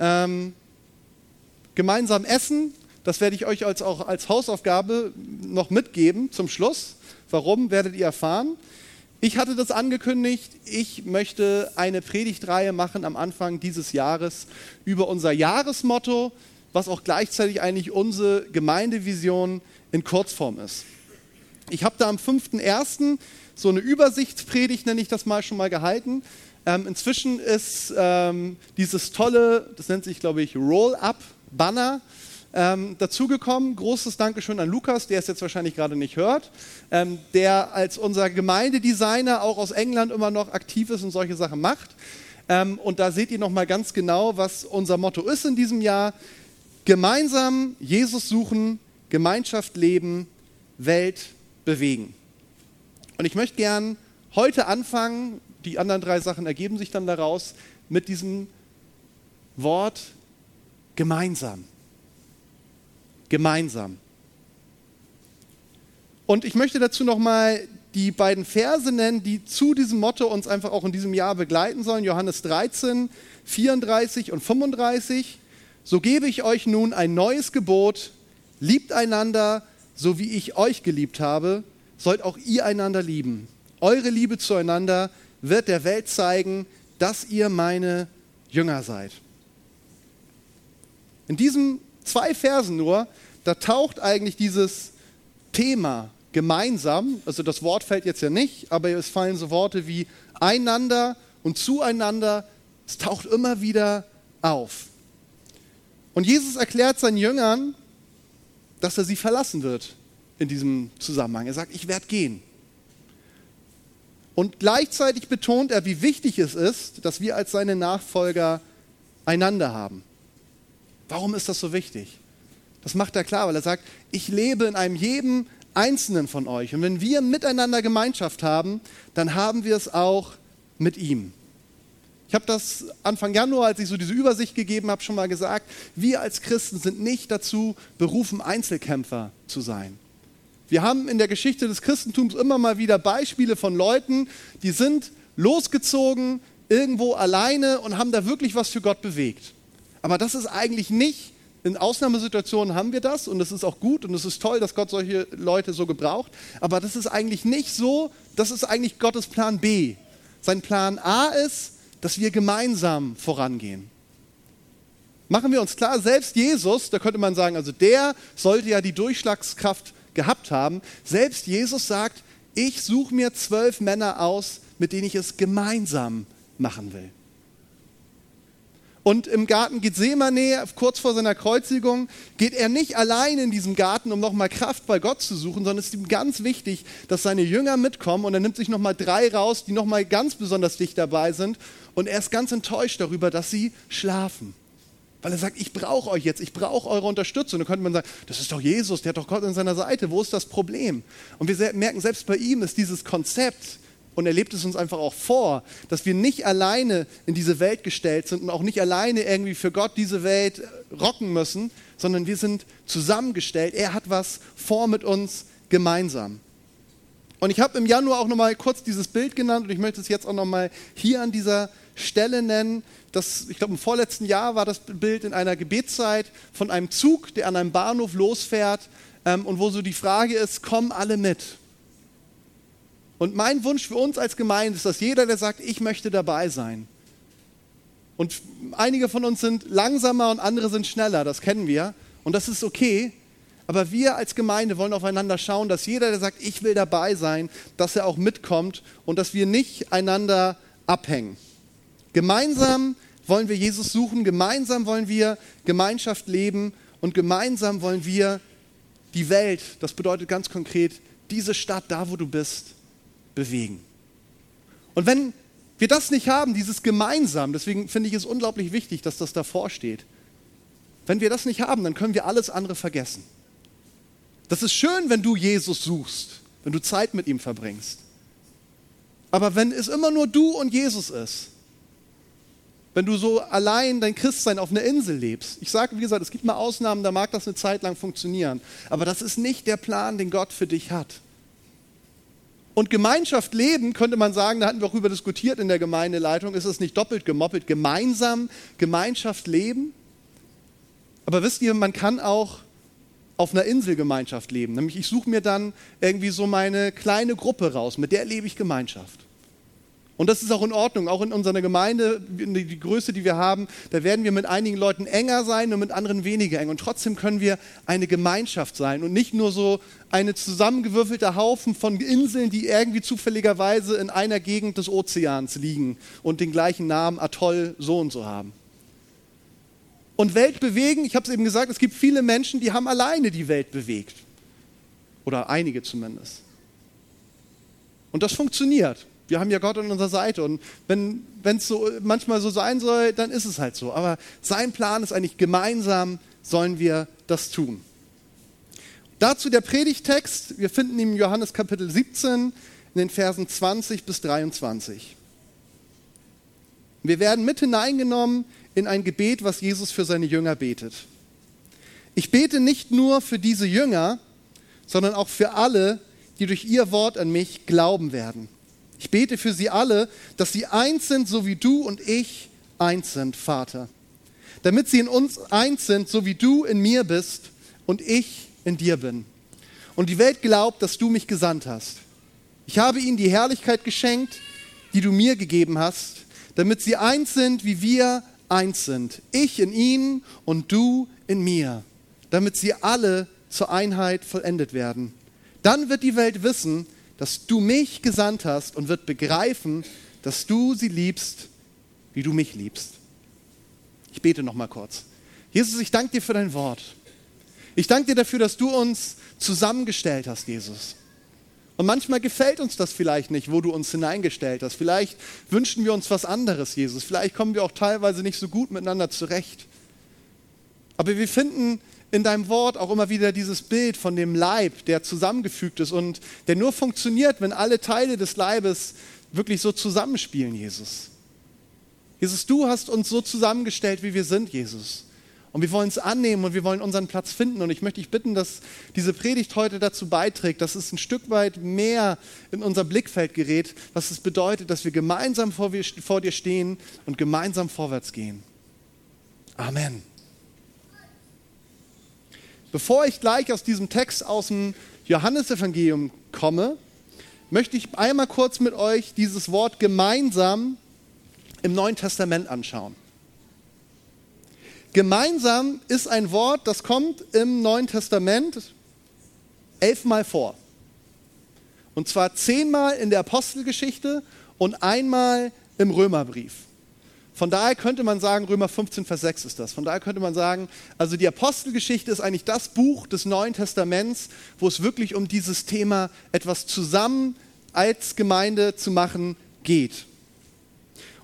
Ähm, gemeinsam essen, das werde ich euch als, auch als Hausaufgabe noch mitgeben zum Schluss. Warum, werdet ihr erfahren. Ich hatte das angekündigt, ich möchte eine Predigtreihe machen am Anfang dieses Jahres über unser Jahresmotto, was auch gleichzeitig eigentlich unsere Gemeindevision in Kurzform ist. Ich habe da am 5.1. so eine Übersichtspredigt, nenne ich das mal, schon mal gehalten. Ähm, inzwischen ist ähm, dieses tolle, das nennt sich, glaube ich, Roll-Up-Banner ähm, dazugekommen. Großes Dankeschön an Lukas, der es jetzt wahrscheinlich gerade nicht hört, ähm, der als unser Gemeindedesigner auch aus England immer noch aktiv ist und solche Sachen macht. Ähm, und da seht ihr nochmal ganz genau, was unser Motto ist in diesem Jahr. Gemeinsam Jesus suchen, Gemeinschaft leben, Welt bewegen. Und ich möchte gern heute anfangen, die anderen drei Sachen ergeben sich dann daraus, mit diesem Wort gemeinsam gemeinsam. Und ich möchte dazu nochmal die beiden Verse nennen, die zu diesem Motto uns einfach auch in diesem Jahr begleiten sollen. Johannes 13, 34 und 35. So gebe ich euch nun ein neues Gebot. Liebt einander, so wie ich euch geliebt habe, sollt auch ihr einander lieben. Eure Liebe zueinander wird der Welt zeigen, dass ihr meine Jünger seid. In diesen zwei Versen nur, da taucht eigentlich dieses Thema gemeinsam, also das Wort fällt jetzt ja nicht, aber es fallen so Worte wie einander und zueinander, es taucht immer wieder auf. Und Jesus erklärt seinen Jüngern, dass er sie verlassen wird in diesem Zusammenhang. Er sagt, ich werde gehen. Und gleichzeitig betont er, wie wichtig es ist, dass wir als seine Nachfolger einander haben. Warum ist das so wichtig? Das macht er klar, weil er sagt, ich lebe in einem jedem Einzelnen von euch. Und wenn wir miteinander Gemeinschaft haben, dann haben wir es auch mit ihm. Ich habe das Anfang Januar, als ich so diese Übersicht gegeben habe, schon mal gesagt. Wir als Christen sind nicht dazu berufen, Einzelkämpfer zu sein. Wir haben in der Geschichte des Christentums immer mal wieder Beispiele von Leuten, die sind losgezogen irgendwo alleine und haben da wirklich was für Gott bewegt. Aber das ist eigentlich nicht, in Ausnahmesituationen haben wir das und das ist auch gut und es ist toll, dass Gott solche Leute so gebraucht. Aber das ist eigentlich nicht so, das ist eigentlich Gottes Plan B. Sein Plan A ist, dass wir gemeinsam vorangehen. Machen wir uns klar, selbst Jesus, da könnte man sagen, also der sollte ja die Durchschlagskraft gehabt haben. Selbst Jesus sagt, ich suche mir zwölf Männer aus, mit denen ich es gemeinsam machen will. Und im Garten Gethsemane, kurz vor seiner Kreuzigung, geht er nicht allein in diesem Garten, um nochmal Kraft bei Gott zu suchen, sondern es ist ihm ganz wichtig, dass seine Jünger mitkommen. Und er nimmt sich nochmal drei raus, die nochmal ganz besonders dicht dabei sind. Und er ist ganz enttäuscht darüber, dass sie schlafen. Weil er sagt, ich brauche euch jetzt, ich brauche eure Unterstützung. Da könnte man sagen, das ist doch Jesus, der hat doch Gott an seiner Seite, wo ist das Problem? Und wir merken, selbst bei ihm ist dieses Konzept, und er lebt es uns einfach auch vor, dass wir nicht alleine in diese Welt gestellt sind und auch nicht alleine irgendwie für Gott diese Welt rocken müssen, sondern wir sind zusammengestellt. Er hat was vor mit uns gemeinsam. Und ich habe im Januar auch nochmal kurz dieses Bild genannt und ich möchte es jetzt auch nochmal hier an dieser Stelle nennen. Das, ich glaube, im vorletzten Jahr war das Bild in einer Gebetszeit von einem Zug, der an einem Bahnhof losfährt ähm, und wo so die Frage ist, kommen alle mit? Und mein Wunsch für uns als Gemeinde ist, dass jeder, der sagt, ich möchte dabei sein. Und einige von uns sind langsamer und andere sind schneller, das kennen wir. Und das ist okay. Aber wir als Gemeinde wollen aufeinander schauen, dass jeder, der sagt, ich will dabei sein, dass er auch mitkommt und dass wir nicht einander abhängen. Gemeinsam wollen wir Jesus suchen, gemeinsam wollen wir Gemeinschaft leben und gemeinsam wollen wir die Welt, das bedeutet ganz konkret, diese Stadt, da wo du bist, bewegen. Und wenn wir das nicht haben, dieses Gemeinsam, deswegen finde ich es unglaublich wichtig, dass das davor steht. Wenn wir das nicht haben, dann können wir alles andere vergessen. Das ist schön, wenn du Jesus suchst, wenn du Zeit mit ihm verbringst. Aber wenn es immer nur du und Jesus ist, wenn du so allein dein Christsein auf einer Insel lebst, ich sage, wie gesagt, es gibt mal Ausnahmen, da mag das eine Zeit lang funktionieren, aber das ist nicht der Plan, den Gott für dich hat. Und Gemeinschaft leben, könnte man sagen, da hatten wir auch über diskutiert in der Gemeindeleitung, ist es nicht doppelt gemoppelt, gemeinsam Gemeinschaft leben? Aber wisst ihr, man kann auch auf einer Inselgemeinschaft leben. Nämlich ich suche mir dann irgendwie so meine kleine Gruppe raus, mit der lebe ich Gemeinschaft. Und das ist auch in Ordnung. Auch in unserer Gemeinde, die Größe, die wir haben, da werden wir mit einigen Leuten enger sein und mit anderen weniger eng. Und trotzdem können wir eine Gemeinschaft sein und nicht nur so eine zusammengewürfelte Haufen von Inseln, die irgendwie zufälligerweise in einer Gegend des Ozeans liegen und den gleichen Namen Atoll so und so haben. Und Welt bewegen, ich habe es eben gesagt, es gibt viele Menschen, die haben alleine die Welt bewegt. Oder einige zumindest. Und das funktioniert. Wir haben ja Gott an unserer Seite. Und wenn es so manchmal so sein soll, dann ist es halt so. Aber sein Plan ist eigentlich, gemeinsam sollen wir das tun. Dazu der Predigtext. Wir finden ihn im Johannes Kapitel 17 in den Versen 20 bis 23. Wir werden mit hineingenommen in ein Gebet, was Jesus für seine Jünger betet. Ich bete nicht nur für diese Jünger, sondern auch für alle, die durch ihr Wort an mich glauben werden. Ich bete für sie alle, dass sie eins sind, so wie du und ich eins sind, Vater. Damit sie in uns eins sind, so wie du in mir bist und ich in dir bin. Und die Welt glaubt, dass du mich gesandt hast. Ich habe ihnen die Herrlichkeit geschenkt, die du mir gegeben hast, damit sie eins sind, wie wir eins sind. Ich in ihnen und du in mir, damit sie alle zur Einheit vollendet werden. Dann wird die Welt wissen, dass du mich gesandt hast und wird begreifen, dass du sie liebst, wie du mich liebst. Ich bete noch mal kurz. Jesus, ich danke dir für dein Wort. Ich danke dir dafür, dass du uns zusammengestellt hast, Jesus. Und manchmal gefällt uns das vielleicht nicht, wo du uns hineingestellt hast. Vielleicht wünschen wir uns was anderes, Jesus. Vielleicht kommen wir auch teilweise nicht so gut miteinander zurecht. Aber wir finden in deinem Wort auch immer wieder dieses Bild von dem Leib, der zusammengefügt ist und der nur funktioniert, wenn alle Teile des Leibes wirklich so zusammenspielen, Jesus. Jesus, du hast uns so zusammengestellt, wie wir sind, Jesus. Und wir wollen es annehmen und wir wollen unseren Platz finden. Und ich möchte dich bitten, dass diese Predigt heute dazu beiträgt, dass es ein Stück weit mehr in unser Blickfeld gerät, was es bedeutet, dass wir gemeinsam vor, vor dir stehen und gemeinsam vorwärts gehen. Amen. Bevor ich gleich aus diesem Text aus dem Johannesevangelium komme, möchte ich einmal kurz mit euch dieses Wort gemeinsam im Neuen Testament anschauen. Gemeinsam ist ein Wort, das kommt im Neuen Testament elfmal vor. Und zwar zehnmal in der Apostelgeschichte und einmal im Römerbrief. Von daher könnte man sagen, Römer 15, Vers 6 ist das. Von daher könnte man sagen, also die Apostelgeschichte ist eigentlich das Buch des Neuen Testaments, wo es wirklich um dieses Thema etwas zusammen als Gemeinde zu machen geht.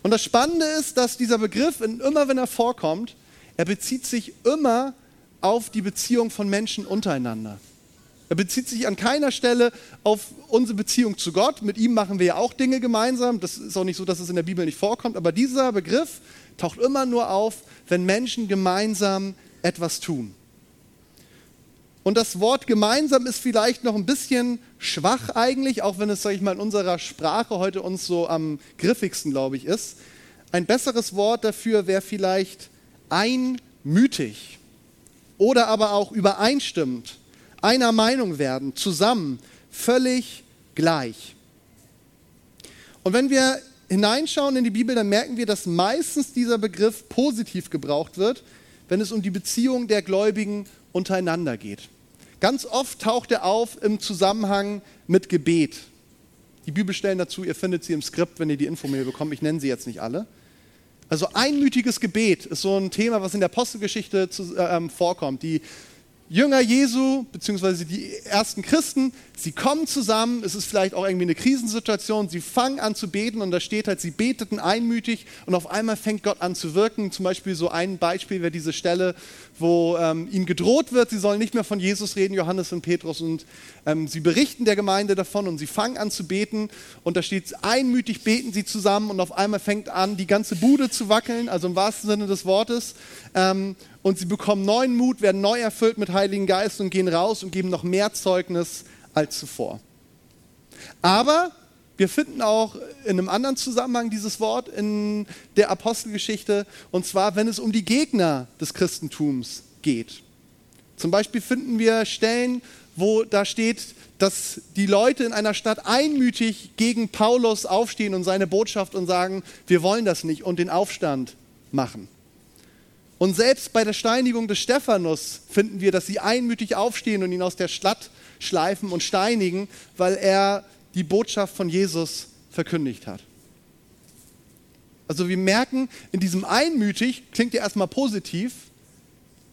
Und das Spannende ist, dass dieser Begriff, immer wenn er vorkommt, er bezieht sich immer auf die Beziehung von Menschen untereinander. Er bezieht sich an keiner Stelle auf unsere Beziehung zu Gott. Mit ihm machen wir ja auch Dinge gemeinsam. Das ist auch nicht so, dass es in der Bibel nicht vorkommt. Aber dieser Begriff taucht immer nur auf, wenn Menschen gemeinsam etwas tun. Und das Wort gemeinsam ist vielleicht noch ein bisschen schwach eigentlich, auch wenn es, sage ich mal, in unserer Sprache heute uns so am griffigsten, glaube ich, ist. Ein besseres Wort dafür wäre vielleicht einmütig oder aber auch übereinstimmend, einer Meinung werden, zusammen, völlig gleich. Und wenn wir hineinschauen in die Bibel, dann merken wir, dass meistens dieser Begriff positiv gebraucht wird, wenn es um die Beziehung der Gläubigen untereinander geht. Ganz oft taucht er auf im Zusammenhang mit Gebet. Die Bibelstellen dazu, ihr findet sie im Skript, wenn ihr die Infomail bekommt. Ich nenne sie jetzt nicht alle. Also einmütiges Gebet ist so ein Thema, was in der Apostelgeschichte zu, äh, ähm, vorkommt. Die Jünger Jesu, beziehungsweise die ersten Christen, sie kommen zusammen, es ist vielleicht auch irgendwie eine Krisensituation, sie fangen an zu beten und da steht halt, sie beteten einmütig und auf einmal fängt Gott an zu wirken. Zum Beispiel so ein Beispiel wäre diese Stelle, wo ähm, ihnen gedroht wird, sie sollen nicht mehr von Jesus reden, Johannes und Petrus, und ähm, sie berichten der Gemeinde davon und sie fangen an zu beten und da steht, einmütig beten sie zusammen und auf einmal fängt an, die ganze Bude zu wackeln, also im wahrsten Sinne des Wortes. Ähm, und sie bekommen neuen Mut, werden neu erfüllt mit Heiligen Geist und gehen raus und geben noch mehr Zeugnis als zuvor. Aber wir finden auch in einem anderen Zusammenhang dieses Wort in der Apostelgeschichte, und zwar, wenn es um die Gegner des Christentums geht. Zum Beispiel finden wir Stellen, wo da steht, dass die Leute in einer Stadt einmütig gegen Paulus aufstehen und seine Botschaft und sagen, wir wollen das nicht und den Aufstand machen. Und selbst bei der Steinigung des Stephanus finden wir, dass sie einmütig aufstehen und ihn aus der Stadt schleifen und steinigen, weil er die Botschaft von Jesus verkündigt hat. Also wir merken, in diesem einmütig klingt ja erstmal positiv,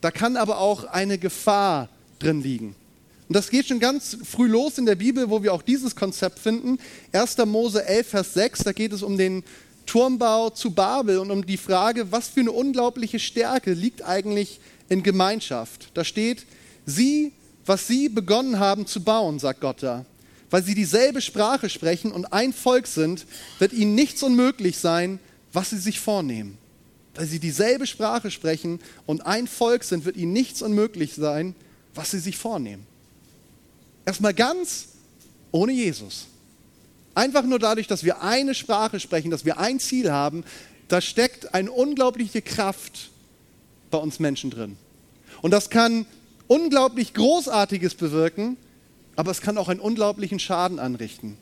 da kann aber auch eine Gefahr drin liegen. Und das geht schon ganz früh los in der Bibel, wo wir auch dieses Konzept finden. 1. Mose 11, Vers 6, da geht es um den Turmbau zu Babel und um die Frage, was für eine unglaubliche Stärke liegt eigentlich in Gemeinschaft. Da steht, sie, was sie begonnen haben zu bauen, sagt Gott da, weil sie dieselbe Sprache sprechen und ein Volk sind, wird ihnen nichts unmöglich sein, was sie sich vornehmen. Weil sie dieselbe Sprache sprechen und ein Volk sind, wird ihnen nichts unmöglich sein, was sie sich vornehmen. Erstmal ganz ohne Jesus. Einfach nur dadurch, dass wir eine Sprache sprechen, dass wir ein Ziel haben, da steckt eine unglaubliche Kraft bei uns Menschen drin. Und das kann unglaublich Großartiges bewirken, aber es kann auch einen unglaublichen Schaden anrichten.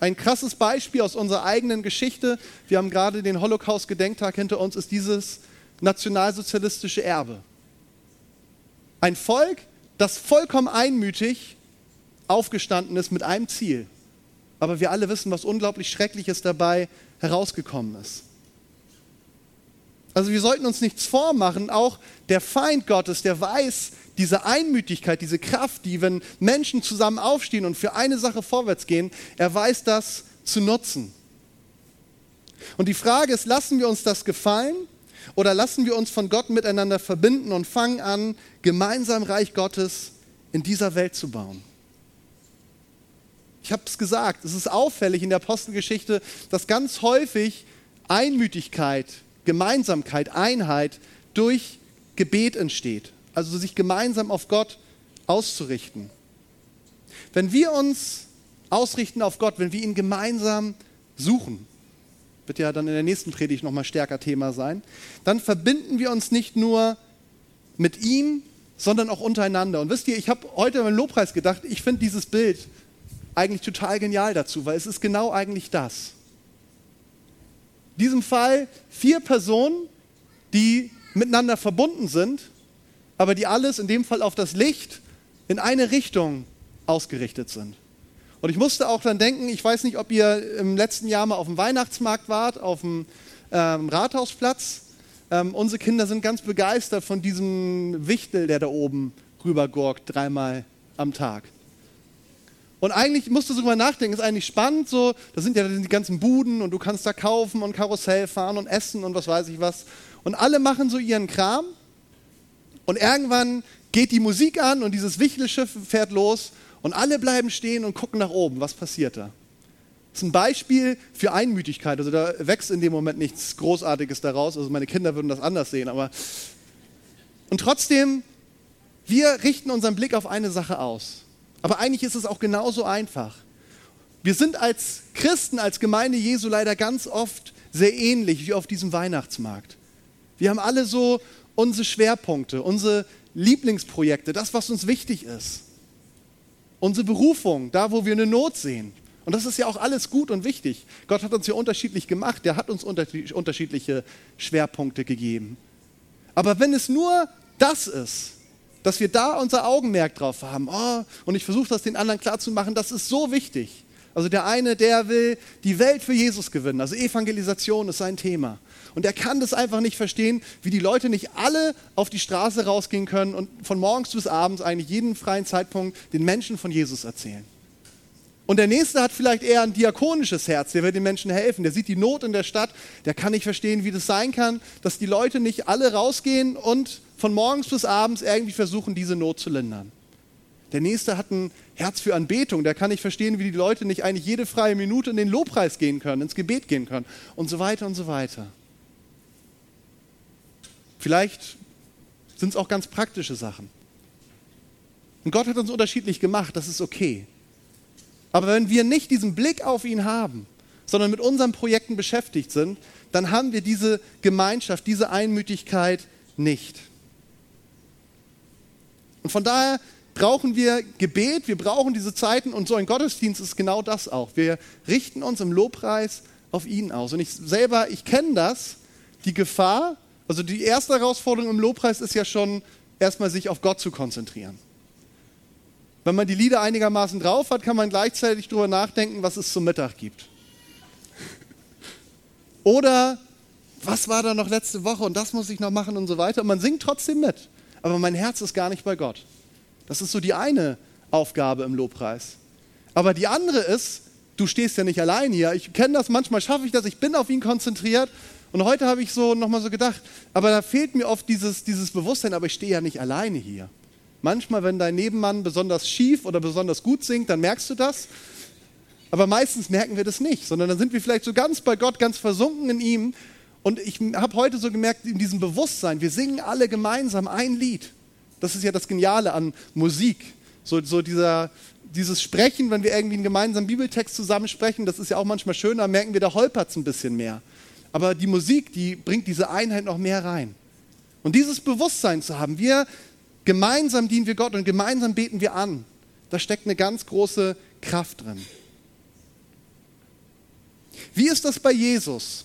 Ein krasses Beispiel aus unserer eigenen Geschichte, wir haben gerade den Holocaust-Gedenktag hinter uns, ist dieses nationalsozialistische Erbe. Ein Volk, das vollkommen einmütig aufgestanden ist mit einem Ziel, aber wir alle wissen, was unglaublich Schreckliches dabei herausgekommen ist. Also wir sollten uns nichts vormachen, auch der Feind Gottes, der weiß diese Einmütigkeit, diese Kraft, die, wenn Menschen zusammen aufstehen und für eine Sache vorwärts gehen, er weiß das zu nutzen. Und die Frage ist, lassen wir uns das gefallen oder lassen wir uns von Gott miteinander verbinden und fangen an, gemeinsam Reich Gottes in dieser Welt zu bauen? Ich habe es gesagt, es ist auffällig in der Apostelgeschichte, dass ganz häufig Einmütigkeit, Gemeinsamkeit, Einheit durch Gebet entsteht. Also sich gemeinsam auf Gott auszurichten. Wenn wir uns ausrichten auf Gott, wenn wir ihn gemeinsam suchen, wird ja dann in der nächsten Predigt nochmal stärker Thema sein, dann verbinden wir uns nicht nur mit ihm, sondern auch untereinander. Und wisst ihr, ich habe heute im Lobpreis gedacht, ich finde dieses Bild eigentlich total genial dazu, weil es ist genau eigentlich das. In diesem Fall vier Personen, die miteinander verbunden sind, aber die alles in dem Fall auf das Licht in eine Richtung ausgerichtet sind. Und ich musste auch dann denken, ich weiß nicht, ob ihr im letzten Jahr mal auf dem Weihnachtsmarkt wart, auf dem ähm, Rathausplatz. Ähm, unsere Kinder sind ganz begeistert von diesem Wichtel, der da oben rübergurkt, dreimal am Tag. Und eigentlich musst du sogar nachdenken, ist eigentlich spannend, so, da sind ja die ganzen Buden und du kannst da kaufen und Karussell fahren und essen und was weiß ich was. Und alle machen so ihren Kram und irgendwann geht die Musik an und dieses Wichtelschiff fährt los und alle bleiben stehen und gucken nach oben. Was passiert da? Das ist ein Beispiel für Einmütigkeit. Also da wächst in dem Moment nichts Großartiges daraus. Also meine Kinder würden das anders sehen. Aber und trotzdem, wir richten unseren Blick auf eine Sache aus. Aber eigentlich ist es auch genauso einfach. Wir sind als Christen, als Gemeinde Jesu leider ganz oft sehr ähnlich wie auf diesem Weihnachtsmarkt. Wir haben alle so unsere Schwerpunkte, unsere Lieblingsprojekte, das, was uns wichtig ist. Unsere Berufung, da, wo wir eine Not sehen. Und das ist ja auch alles gut und wichtig. Gott hat uns ja unterschiedlich gemacht, der hat uns unterschiedliche Schwerpunkte gegeben. Aber wenn es nur das ist, dass wir da unser Augenmerk drauf haben. Oh, und ich versuche das den anderen klarzumachen, das ist so wichtig. Also der eine, der will die Welt für Jesus gewinnen. Also Evangelisation ist sein Thema. Und er kann das einfach nicht verstehen, wie die Leute nicht alle auf die Straße rausgehen können und von morgens bis abends eigentlich jeden freien Zeitpunkt den Menschen von Jesus erzählen. Und der nächste hat vielleicht eher ein diakonisches Herz, der will den Menschen helfen, der sieht die Not in der Stadt, der kann nicht verstehen, wie das sein kann, dass die Leute nicht alle rausgehen und von morgens bis abends irgendwie versuchen, diese Not zu lindern. Der nächste hat ein Herz für Anbetung, der kann nicht verstehen, wie die Leute nicht eigentlich jede freie Minute in den Lobpreis gehen können, ins Gebet gehen können und so weiter und so weiter. Vielleicht sind es auch ganz praktische Sachen. Und Gott hat uns unterschiedlich gemacht, das ist okay. Aber wenn wir nicht diesen Blick auf ihn haben, sondern mit unseren Projekten beschäftigt sind, dann haben wir diese Gemeinschaft, diese Einmütigkeit nicht. Und von daher brauchen wir Gebet, wir brauchen diese Zeiten und so ein Gottesdienst ist genau das auch. Wir richten uns im Lobpreis auf ihn aus. Und ich selber, ich kenne das, die Gefahr, also die erste Herausforderung im Lobpreis ist ja schon erstmal sich auf Gott zu konzentrieren. Wenn man die Lieder einigermaßen drauf hat, kann man gleichzeitig darüber nachdenken, was es zum Mittag gibt. Oder was war da noch letzte Woche und das muss ich noch machen und so weiter. Und man singt trotzdem mit, aber mein Herz ist gar nicht bei Gott. Das ist so die eine Aufgabe im Lobpreis. Aber die andere ist, du stehst ja nicht allein hier. Ich kenne das, manchmal schaffe ich das, ich bin auf ihn konzentriert. Und heute habe ich so nochmal so gedacht, aber da fehlt mir oft dieses, dieses Bewusstsein, aber ich stehe ja nicht alleine hier. Manchmal, wenn dein Nebenmann besonders schief oder besonders gut singt, dann merkst du das. Aber meistens merken wir das nicht, sondern dann sind wir vielleicht so ganz bei Gott, ganz versunken in ihm. Und ich habe heute so gemerkt, in diesem Bewusstsein, wir singen alle gemeinsam ein Lied. Das ist ja das Geniale an Musik. So, so dieser, dieses Sprechen, wenn wir irgendwie einen gemeinsamen Bibeltext zusammen sprechen, das ist ja auch manchmal schöner, merken wir, da holpert es ein bisschen mehr. Aber die Musik, die bringt diese Einheit noch mehr rein. Und dieses Bewusstsein zu haben, wir gemeinsam dienen wir Gott und gemeinsam beten wir an, da steckt eine ganz große Kraft drin. Wie ist das bei Jesus?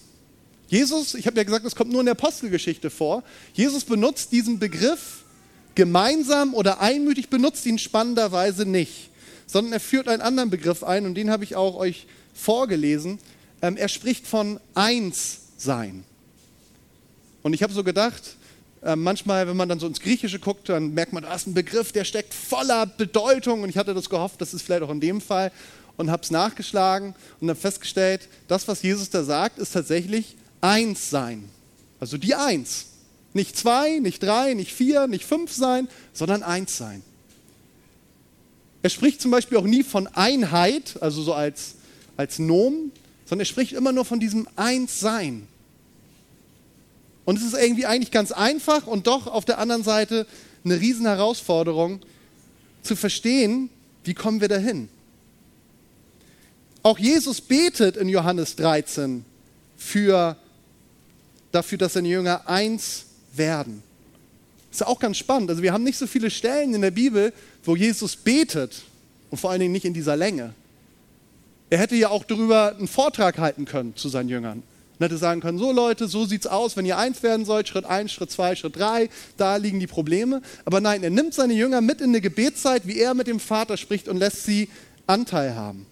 Jesus, ich habe ja gesagt, das kommt nur in der Apostelgeschichte vor. Jesus benutzt diesen Begriff gemeinsam oder einmütig, benutzt ihn spannenderweise nicht sondern er führt einen anderen Begriff ein und den habe ich auch euch vorgelesen. Ähm, er spricht von Einssein. Und ich habe so gedacht, äh, manchmal, wenn man dann so ins Griechische guckt, dann merkt man, da ist ein Begriff, der steckt voller Bedeutung. Und ich hatte das gehofft, das ist vielleicht auch in dem Fall. Und habe es nachgeschlagen und habe festgestellt, das, was Jesus da sagt, ist tatsächlich Einssein. Also die Eins. Nicht zwei, nicht drei, nicht vier, nicht fünf sein, sondern eins sein. Er spricht zum Beispiel auch nie von Einheit, also so als, als Nomen, sondern er spricht immer nur von diesem Einssein. Und es ist irgendwie eigentlich ganz einfach und doch auf der anderen Seite eine riesen Herausforderung zu verstehen, wie kommen wir dahin. Auch Jesus betet in Johannes 13 für, dafür, dass seine Jünger eins werden. Ist ja auch ganz spannend. Also wir haben nicht so viele Stellen in der Bibel, wo Jesus betet und vor allen Dingen nicht in dieser Länge. Er hätte ja auch darüber einen Vortrag halten können zu seinen Jüngern. Und hätte sagen können, so Leute, so sieht's aus, wenn ihr eins werden sollt, Schritt eins, Schritt zwei, Schritt drei, da liegen die Probleme. Aber nein, er nimmt seine Jünger mit in eine Gebetszeit, wie er mit dem Vater spricht und lässt sie Anteil haben.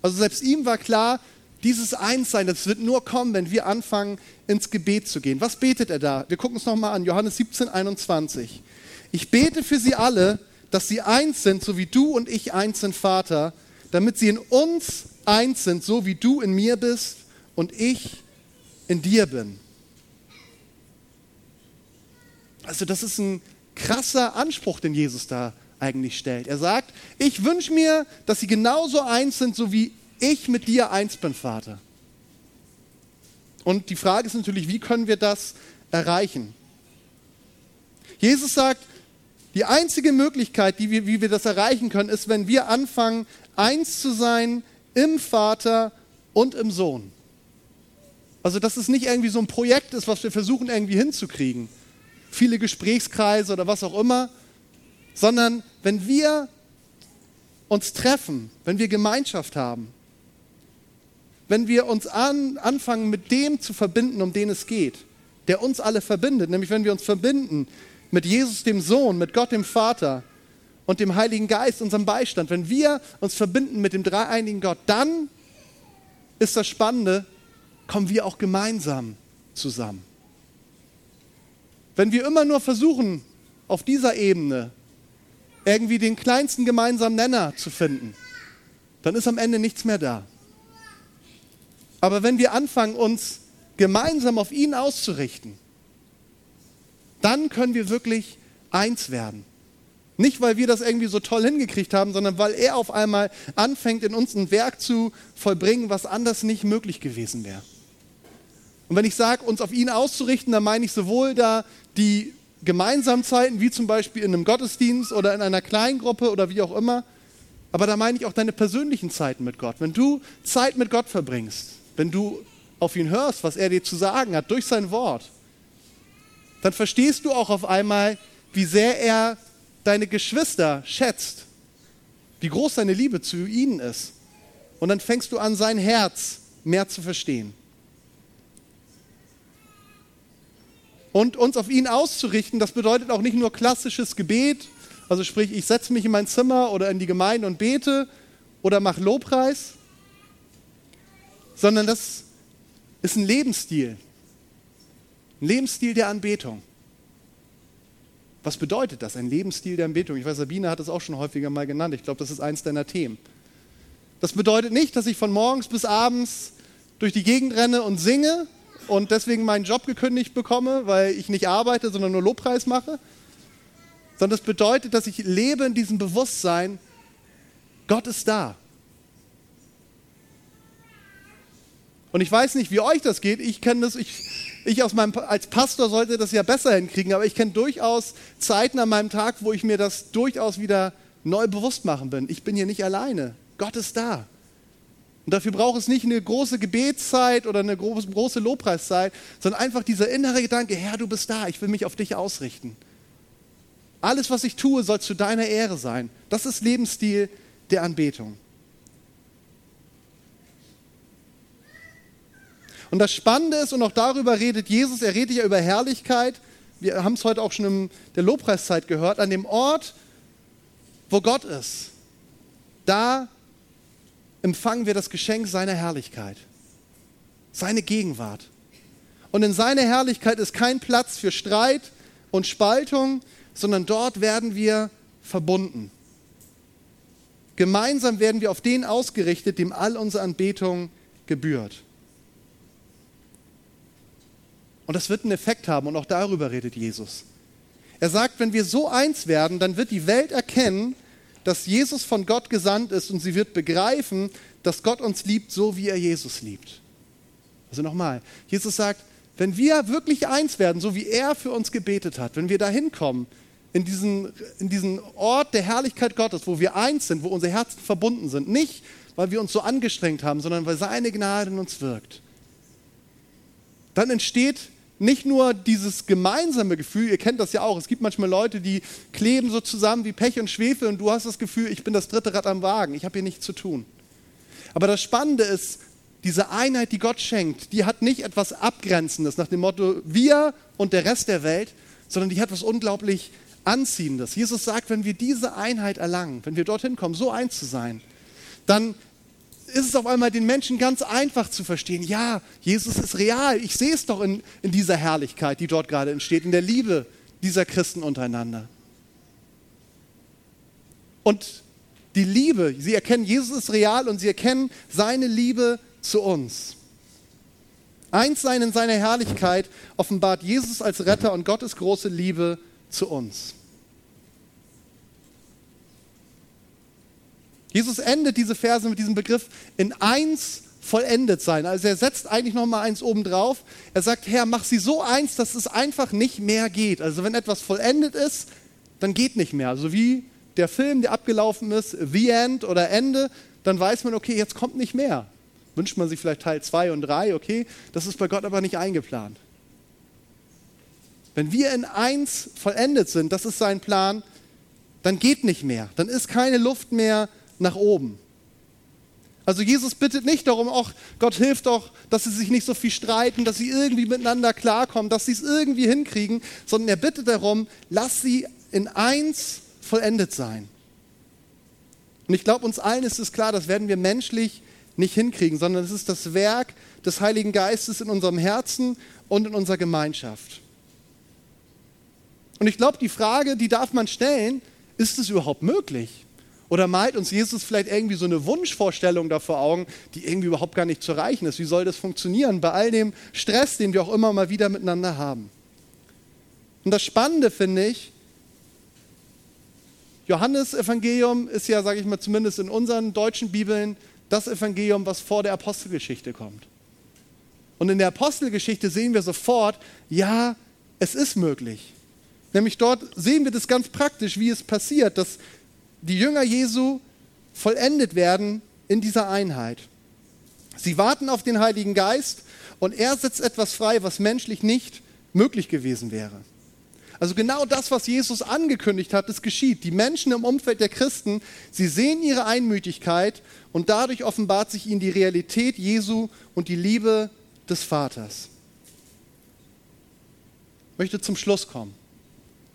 Also selbst ihm war klar, dieses Einssein, das wird nur kommen, wenn wir anfangen, ins Gebet zu gehen. Was betet er da? Wir gucken es nochmal an, Johannes 17, 21. Ich bete für sie alle, dass sie eins sind, so wie du und ich eins sind, Vater, damit sie in uns eins sind, so wie du in mir bist und ich in dir bin. Also das ist ein krasser Anspruch, den Jesus da eigentlich stellt. Er sagt, ich wünsche mir, dass sie genauso eins sind, so wie ich mit dir eins bin, Vater. Und die Frage ist natürlich, wie können wir das erreichen? Jesus sagt, die einzige Möglichkeit, die wir, wie wir das erreichen können, ist, wenn wir anfangen, eins zu sein im Vater und im Sohn. Also, dass es nicht irgendwie so ein Projekt ist, was wir versuchen irgendwie hinzukriegen. Viele Gesprächskreise oder was auch immer, sondern wenn wir uns treffen, wenn wir Gemeinschaft haben, wenn wir uns an, anfangen, mit dem zu verbinden, um den es geht, der uns alle verbindet, nämlich wenn wir uns verbinden mit Jesus dem Sohn, mit Gott dem Vater und dem Heiligen Geist, unserem Beistand, wenn wir uns verbinden mit dem dreieinigen Gott, dann ist das Spannende, kommen wir auch gemeinsam zusammen. Wenn wir immer nur versuchen, auf dieser Ebene irgendwie den kleinsten gemeinsamen Nenner zu finden, dann ist am Ende nichts mehr da. Aber wenn wir anfangen, uns gemeinsam auf ihn auszurichten, dann können wir wirklich eins werden. Nicht, weil wir das irgendwie so toll hingekriegt haben, sondern weil er auf einmal anfängt, in uns ein Werk zu vollbringen, was anders nicht möglich gewesen wäre. Und wenn ich sage, uns auf ihn auszurichten, dann meine ich sowohl da die Gemeinsamkeiten, wie zum Beispiel in einem Gottesdienst oder in einer Kleingruppe oder wie auch immer, Aber da meine ich auch deine persönlichen Zeiten mit Gott. Wenn du Zeit mit Gott verbringst, wenn du auf ihn hörst, was er dir zu sagen hat durch sein Wort, dann verstehst du auch auf einmal, wie sehr er deine Geschwister schätzt, wie groß seine Liebe zu ihnen ist. Und dann fängst du an, sein Herz mehr zu verstehen. Und uns auf ihn auszurichten, das bedeutet auch nicht nur klassisches Gebet, also sprich, ich setze mich in mein Zimmer oder in die Gemeinde und bete oder mache Lobpreis, sondern das ist ein Lebensstil. Ein Lebensstil der Anbetung. Was bedeutet das, ein Lebensstil der Anbetung? Ich weiß, Sabine hat es auch schon häufiger mal genannt. Ich glaube, das ist eins deiner Themen. Das bedeutet nicht, dass ich von morgens bis abends durch die Gegend renne und singe und deswegen meinen Job gekündigt bekomme, weil ich nicht arbeite, sondern nur Lobpreis mache, sondern das bedeutet, dass ich lebe in diesem Bewusstsein, Gott ist da. Und ich weiß nicht, wie euch das geht. Ich kenne das, ich, ich aus meinem, als Pastor sollte das ja besser hinkriegen, aber ich kenne durchaus Zeiten an meinem Tag, wo ich mir das durchaus wieder neu bewusst machen bin. Ich bin hier nicht alleine. Gott ist da. Und dafür braucht es nicht eine große Gebetszeit oder eine große, große Lobpreiszeit, sondern einfach dieser innere Gedanke, Herr, du bist da, ich will mich auf dich ausrichten. Alles, was ich tue, soll zu deiner Ehre sein. Das ist Lebensstil der Anbetung. Und das Spannende ist, und auch darüber redet Jesus, er redet ja über Herrlichkeit. Wir haben es heute auch schon in der Lobpreiszeit gehört. An dem Ort, wo Gott ist, da empfangen wir das Geschenk seiner Herrlichkeit, seine Gegenwart. Und in seiner Herrlichkeit ist kein Platz für Streit und Spaltung, sondern dort werden wir verbunden. Gemeinsam werden wir auf den ausgerichtet, dem all unsere Anbetung gebührt. Und das wird einen Effekt haben und auch darüber redet Jesus. Er sagt, wenn wir so eins werden, dann wird die Welt erkennen, dass Jesus von Gott gesandt ist und sie wird begreifen, dass Gott uns liebt, so wie er Jesus liebt. Also nochmal, Jesus sagt, wenn wir wirklich eins werden, so wie er für uns gebetet hat, wenn wir dahin kommen, in diesen, in diesen Ort der Herrlichkeit Gottes, wo wir eins sind, wo unsere Herzen verbunden sind, nicht weil wir uns so angestrengt haben, sondern weil seine Gnade in uns wirkt, dann entsteht nicht nur dieses gemeinsame Gefühl, ihr kennt das ja auch, es gibt manchmal Leute, die kleben so zusammen wie Pech und Schwefel und du hast das Gefühl, ich bin das dritte Rad am Wagen, ich habe hier nichts zu tun. Aber das Spannende ist, diese Einheit, die Gott schenkt, die hat nicht etwas Abgrenzendes nach dem Motto wir und der Rest der Welt, sondern die hat etwas unglaublich Anziehendes. Jesus sagt, wenn wir diese Einheit erlangen, wenn wir dorthin kommen, so eins zu sein, dann ist es auf einmal den Menschen ganz einfach zu verstehen, ja, Jesus ist real. Ich sehe es doch in, in dieser Herrlichkeit, die dort gerade entsteht, in der Liebe dieser Christen untereinander. Und die Liebe, sie erkennen, Jesus ist real und sie erkennen seine Liebe zu uns. Eins sein in seiner Herrlichkeit offenbart Jesus als Retter und Gottes große Liebe zu uns. Jesus endet diese Verse mit diesem Begriff in eins vollendet sein. Also er setzt eigentlich noch mal eins oben drauf. Er sagt, Herr, mach sie so eins, dass es einfach nicht mehr geht. Also wenn etwas vollendet ist, dann geht nicht mehr. Also wie der Film, der abgelaufen ist, The End oder Ende, dann weiß man, okay, jetzt kommt nicht mehr. Wünscht man sich vielleicht Teil 2 und 3, okay, das ist bei Gott aber nicht eingeplant. Wenn wir in eins vollendet sind, das ist sein Plan, dann geht nicht mehr. Dann ist keine Luft mehr nach oben. Also Jesus bittet nicht darum, auch Gott hilft doch, dass sie sich nicht so viel streiten, dass sie irgendwie miteinander klarkommen, dass sie es irgendwie hinkriegen, sondern er bittet darum, lass sie in eins vollendet sein. Und ich glaube, uns allen ist es klar, das werden wir menschlich nicht hinkriegen, sondern es ist das Werk des Heiligen Geistes in unserem Herzen und in unserer Gemeinschaft. Und ich glaube, die Frage, die darf man stellen, ist es überhaupt möglich? Oder malt uns Jesus vielleicht irgendwie so eine Wunschvorstellung da vor Augen, die irgendwie überhaupt gar nicht zu erreichen ist? Wie soll das funktionieren bei all dem Stress, den wir auch immer mal wieder miteinander haben? Und das Spannende finde ich, Johannes Evangelium ist ja, sage ich mal, zumindest in unseren deutschen Bibeln das Evangelium, was vor der Apostelgeschichte kommt. Und in der Apostelgeschichte sehen wir sofort, ja, es ist möglich. Nämlich dort sehen wir das ganz praktisch, wie es passiert, dass die Jünger Jesu vollendet werden in dieser Einheit. Sie warten auf den Heiligen Geist und er setzt etwas frei, was menschlich nicht möglich gewesen wäre. Also genau das, was Jesus angekündigt hat, das geschieht. Die Menschen im Umfeld der Christen, sie sehen ihre Einmütigkeit und dadurch offenbart sich ihnen die Realität Jesu und die Liebe des Vaters. Ich möchte zum Schluss kommen,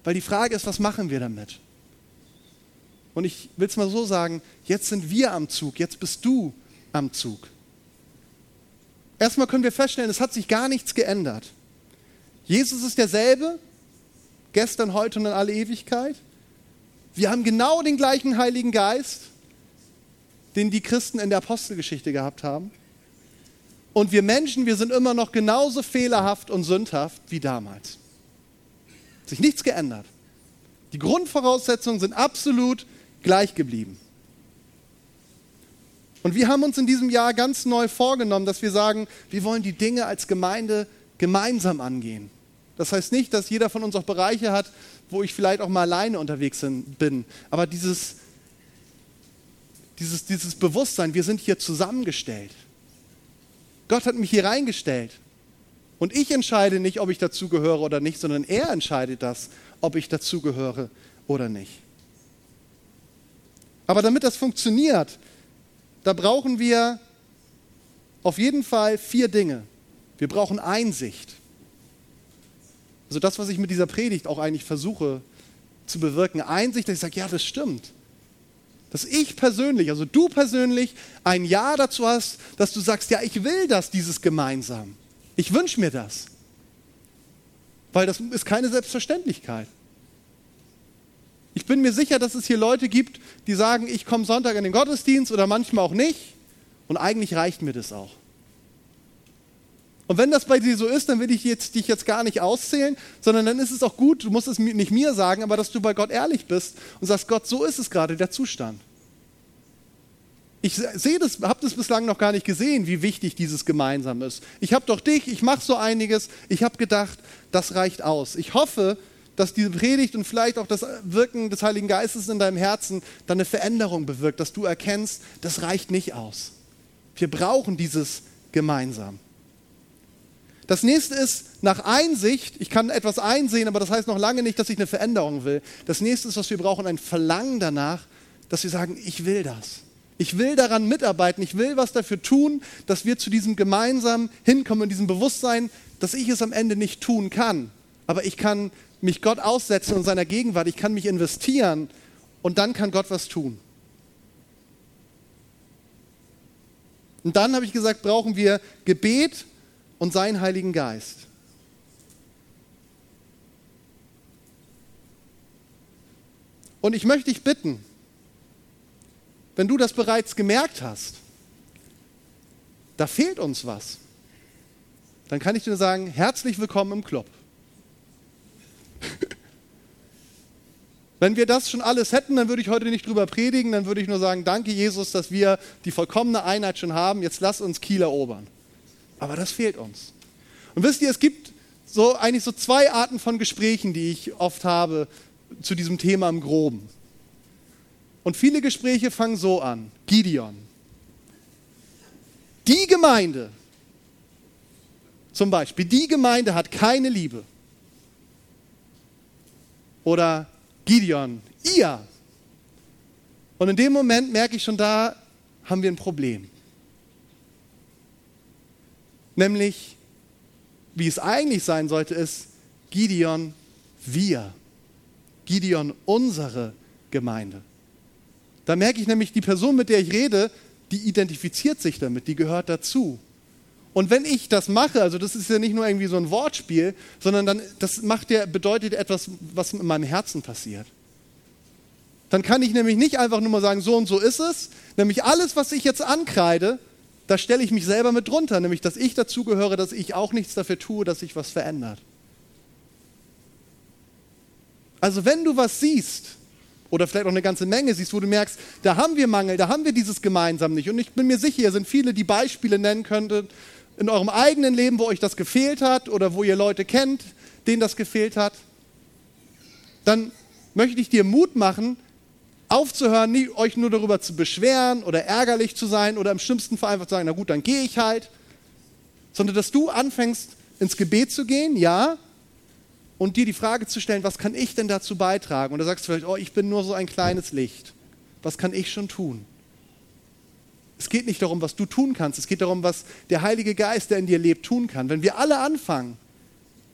weil die Frage ist, was machen wir damit? Und ich will es mal so sagen, jetzt sind wir am Zug, jetzt bist du am Zug. Erstmal können wir feststellen, es hat sich gar nichts geändert. Jesus ist derselbe, gestern, heute und in alle Ewigkeit. Wir haben genau den gleichen Heiligen Geist, den die Christen in der Apostelgeschichte gehabt haben. Und wir Menschen, wir sind immer noch genauso fehlerhaft und sündhaft wie damals. Hat sich nichts geändert. Die Grundvoraussetzungen sind absolut gleich geblieben. Und wir haben uns in diesem Jahr ganz neu vorgenommen, dass wir sagen, wir wollen die Dinge als Gemeinde gemeinsam angehen. Das heißt nicht, dass jeder von uns auch Bereiche hat, wo ich vielleicht auch mal alleine unterwegs bin. Aber dieses, dieses, dieses Bewusstsein, wir sind hier zusammengestellt. Gott hat mich hier reingestellt. Und ich entscheide nicht, ob ich dazugehöre oder nicht, sondern er entscheidet das, ob ich dazugehöre oder nicht. Aber damit das funktioniert, da brauchen wir auf jeden Fall vier Dinge. Wir brauchen Einsicht. Also das, was ich mit dieser Predigt auch eigentlich versuche zu bewirken, Einsicht, dass ich sage, ja, das stimmt. Dass ich persönlich, also du persönlich, ein Ja dazu hast, dass du sagst, ja, ich will das, dieses gemeinsam. Ich wünsche mir das. Weil das ist keine Selbstverständlichkeit. Ich bin mir sicher, dass es hier Leute gibt, die sagen, ich komme Sonntag in den Gottesdienst oder manchmal auch nicht. Und eigentlich reicht mir das auch. Und wenn das bei dir so ist, dann will ich jetzt, dich jetzt gar nicht auszählen, sondern dann ist es auch gut, du musst es nicht mir sagen, aber dass du bei Gott ehrlich bist und sagst, Gott, so ist es gerade der Zustand. Ich sehe das, habe das bislang noch gar nicht gesehen, wie wichtig dieses gemeinsam ist. Ich habe doch dich, ich mache so einiges. Ich habe gedacht, das reicht aus. Ich hoffe, dass diese Predigt und vielleicht auch das Wirken des Heiligen Geistes in deinem Herzen dann eine Veränderung bewirkt, dass du erkennst, das reicht nicht aus. Wir brauchen dieses gemeinsam. Das nächste ist nach Einsicht, ich kann etwas einsehen, aber das heißt noch lange nicht, dass ich eine Veränderung will. Das nächste ist, was wir brauchen, ein Verlangen danach, dass wir sagen, ich will das. Ich will daran mitarbeiten, ich will was dafür tun, dass wir zu diesem gemeinsamen hinkommen, in diesem Bewusstsein, dass ich es am Ende nicht tun kann. Aber ich kann mich Gott aussetzen in seiner Gegenwart, ich kann mich investieren und dann kann Gott was tun. Und dann habe ich gesagt, brauchen wir Gebet und seinen Heiligen Geist. Und ich möchte dich bitten, wenn du das bereits gemerkt hast, da fehlt uns was, dann kann ich dir sagen, herzlich willkommen im Club. Wenn wir das schon alles hätten, dann würde ich heute nicht drüber predigen, dann würde ich nur sagen, danke Jesus, dass wir die vollkommene Einheit schon haben, jetzt lass uns Kiel erobern. Aber das fehlt uns. Und wisst ihr, es gibt so eigentlich so zwei Arten von Gesprächen, die ich oft habe zu diesem Thema im Groben. Und viele Gespräche fangen so an. Gideon. Die Gemeinde, zum Beispiel, die Gemeinde hat keine Liebe. Oder Gideon, ihr. Und in dem Moment merke ich schon, da haben wir ein Problem nämlich wie es eigentlich sein sollte, ist Gideon wir. Gideon unsere Gemeinde. Da merke ich nämlich, die Person, mit der ich rede, die identifiziert sich damit, die gehört dazu. Und wenn ich das mache, also das ist ja nicht nur irgendwie so ein Wortspiel, sondern dann, das macht ja, bedeutet etwas, was in meinem Herzen passiert. Dann kann ich nämlich nicht einfach nur mal sagen, so und so ist es, nämlich alles, was ich jetzt ankreide, da stelle ich mich selber mit drunter, nämlich dass ich dazugehöre, dass ich auch nichts dafür tue, dass sich was verändert. Also wenn du was siehst, oder vielleicht auch eine ganze Menge siehst, wo du merkst, da haben wir Mangel, da haben wir dieses gemeinsam nicht. Und ich bin mir sicher, hier sind viele, die Beispiele nennen könnten in eurem eigenen Leben, wo euch das gefehlt hat oder wo ihr Leute kennt, denen das gefehlt hat. Dann möchte ich dir Mut machen, aufzuhören, nie, euch nur darüber zu beschweren oder ärgerlich zu sein oder im schlimmsten Fall einfach zu sagen, na gut, dann gehe ich halt, sondern dass du anfängst ins Gebet zu gehen, ja, und dir die Frage zu stellen, was kann ich denn dazu beitragen? Und da sagst du vielleicht, oh, ich bin nur so ein kleines Licht. Was kann ich schon tun? Es geht nicht darum, was du tun kannst, es geht darum, was der Heilige Geist, der in dir lebt, tun kann. Wenn wir alle anfangen,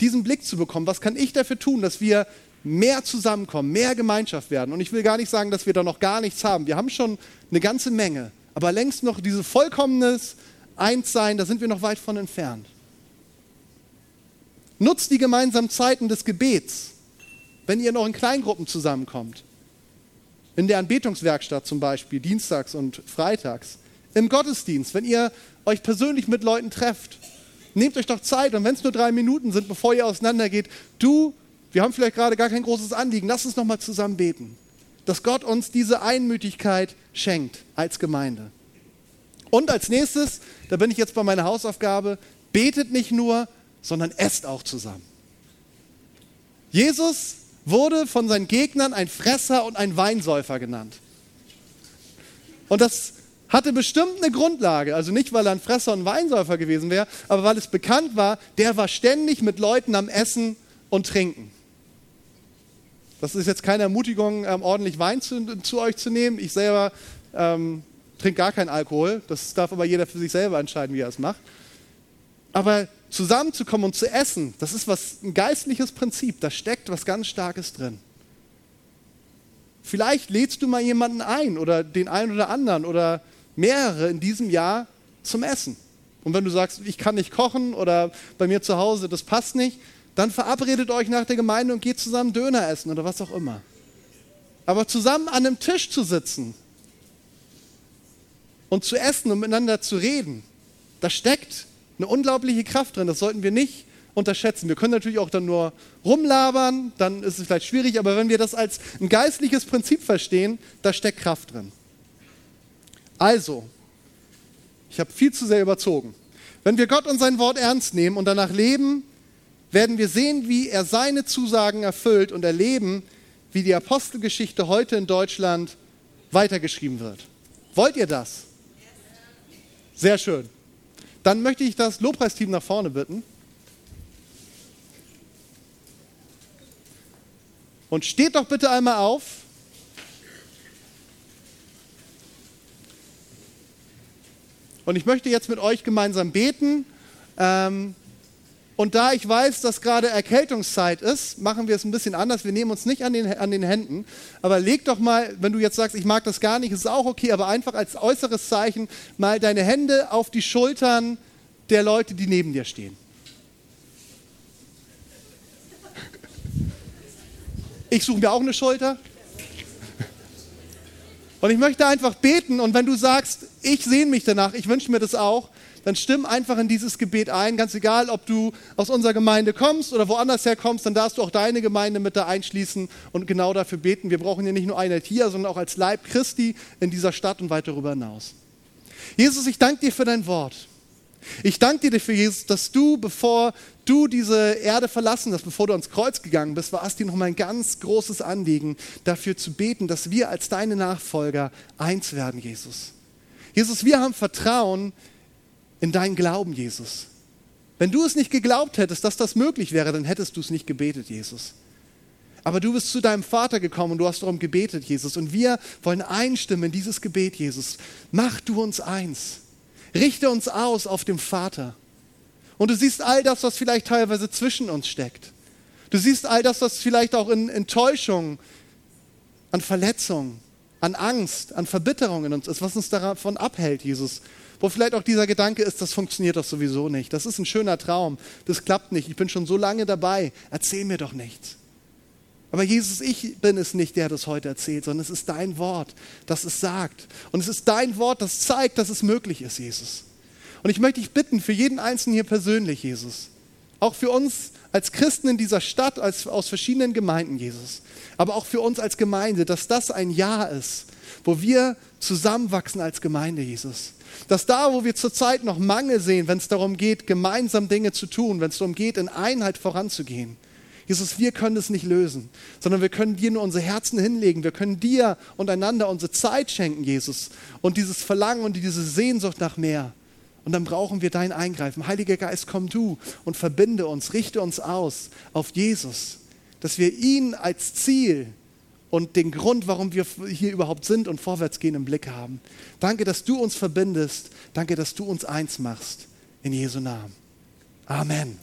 diesen Blick zu bekommen, was kann ich dafür tun, dass wir mehr zusammenkommen, mehr Gemeinschaft werden. Und ich will gar nicht sagen, dass wir da noch gar nichts haben. Wir haben schon eine ganze Menge. Aber längst noch dieses vollkommenes Einssein, da sind wir noch weit von entfernt. Nutzt die gemeinsamen Zeiten des Gebets, wenn ihr noch in Kleingruppen zusammenkommt. In der Anbetungswerkstatt zum Beispiel, dienstags und freitags. Im Gottesdienst, wenn ihr euch persönlich mit Leuten trefft. Nehmt euch doch Zeit und wenn es nur drei Minuten sind, bevor ihr auseinandergeht, du wir haben vielleicht gerade gar kein großes Anliegen. Lass uns nochmal zusammen beten, dass Gott uns diese Einmütigkeit schenkt als Gemeinde. Und als nächstes, da bin ich jetzt bei meiner Hausaufgabe, betet nicht nur, sondern esst auch zusammen. Jesus wurde von seinen Gegnern ein Fresser und ein Weinsäufer genannt. Und das hatte bestimmt eine Grundlage. Also nicht, weil er ein Fresser und Weinsäufer gewesen wäre, aber weil es bekannt war, der war ständig mit Leuten am Essen und Trinken. Das ist jetzt keine Ermutigung, ähm, ordentlich Wein zu, zu, euch zu nehmen. Ich selber ähm, trinke gar keinen Alkohol. Das darf aber jeder für sich selber entscheiden, wie er es macht. Aber zusammenzukommen und zu essen, das ist was, ein geistliches Prinzip. Da steckt was ganz Starkes drin. Vielleicht lädst du mal jemanden ein oder den einen oder anderen oder mehrere in diesem Jahr zum Essen. Und wenn du sagst, ich kann nicht kochen oder bei mir zu Hause, das passt nicht, dann verabredet euch nach der Gemeinde und geht zusammen Döner essen oder was auch immer. Aber zusammen an einem Tisch zu sitzen und zu essen und miteinander zu reden, da steckt eine unglaubliche Kraft drin. Das sollten wir nicht unterschätzen. Wir können natürlich auch dann nur rumlabern, dann ist es vielleicht schwierig, aber wenn wir das als ein geistliches Prinzip verstehen, da steckt Kraft drin. Also, ich habe viel zu sehr überzogen. Wenn wir Gott und sein Wort ernst nehmen und danach leben, werden wir sehen, wie er seine Zusagen erfüllt und erleben, wie die Apostelgeschichte heute in Deutschland weitergeschrieben wird. Wollt ihr das? Sehr schön. Dann möchte ich das Lobpreisteam nach vorne bitten. Und steht doch bitte einmal auf. Und ich möchte jetzt mit euch gemeinsam beten. Ähm, und da ich weiß, dass gerade Erkältungszeit ist, machen wir es ein bisschen anders. Wir nehmen uns nicht an den, an den Händen. Aber leg doch mal, wenn du jetzt sagst, ich mag das gar nicht, ist auch okay, aber einfach als äußeres Zeichen mal deine Hände auf die Schultern der Leute, die neben dir stehen. Ich suche mir auch eine Schulter. Und ich möchte einfach beten. Und wenn du sagst, ich sehne mich danach, ich wünsche mir das auch, dann stimm einfach in dieses Gebet ein. Ganz egal, ob du aus unserer Gemeinde kommst oder woanders herkommst, dann darfst du auch deine Gemeinde mit da einschließen und genau dafür beten. Wir brauchen hier nicht nur Einheit hier, sondern auch als Leib Christi in dieser Stadt und weit darüber hinaus. Jesus, ich danke dir für dein Wort. Ich danke dir dafür, Jesus, dass du, bevor du diese Erde verlassen hast, bevor du ans Kreuz gegangen bist, war es dir nochmal ein ganz großes Anliegen, dafür zu beten, dass wir als deine Nachfolger eins werden, Jesus. Jesus, wir haben Vertrauen in deinen Glauben, Jesus. Wenn du es nicht geglaubt hättest, dass das möglich wäre, dann hättest du es nicht gebetet, Jesus. Aber du bist zu deinem Vater gekommen und du hast darum gebetet, Jesus. Und wir wollen einstimmen in dieses Gebet, Jesus. Mach du uns eins. Richte uns aus auf dem Vater. Und du siehst all das, was vielleicht teilweise zwischen uns steckt. Du siehst all das, was vielleicht auch in Enttäuschung, an Verletzung, an Angst, an Verbitterung in uns ist, was uns davon abhält, Jesus, wo vielleicht auch dieser Gedanke ist, das funktioniert doch sowieso nicht. Das ist ein schöner Traum. Das klappt nicht. Ich bin schon so lange dabei. Erzähl mir doch nichts. Aber Jesus, ich bin es nicht, der das heute erzählt, sondern es ist dein Wort, das es sagt. Und es ist dein Wort, das zeigt, dass es möglich ist, Jesus. Und ich möchte dich bitten, für jeden Einzelnen hier persönlich, Jesus, auch für uns als Christen in dieser Stadt, als, aus verschiedenen Gemeinden, Jesus, aber auch für uns als Gemeinde, dass das ein Jahr ist, wo wir zusammenwachsen als Gemeinde, Jesus. Dass da, wo wir zurzeit noch Mangel sehen, wenn es darum geht, gemeinsam Dinge zu tun, wenn es darum geht, in Einheit voranzugehen, Jesus, wir können es nicht lösen, sondern wir können dir nur unsere Herzen hinlegen. Wir können dir und einander unsere Zeit schenken, Jesus. Und dieses Verlangen und diese Sehnsucht nach mehr. Und dann brauchen wir dein Eingreifen. Heiliger Geist, komm du und verbinde uns, richte uns aus auf Jesus, dass wir ihn als Ziel und den Grund, warum wir hier überhaupt sind und vorwärts gehen im Blick haben. Danke, dass du uns verbindest. Danke, dass du uns eins machst. In Jesu Namen. Amen.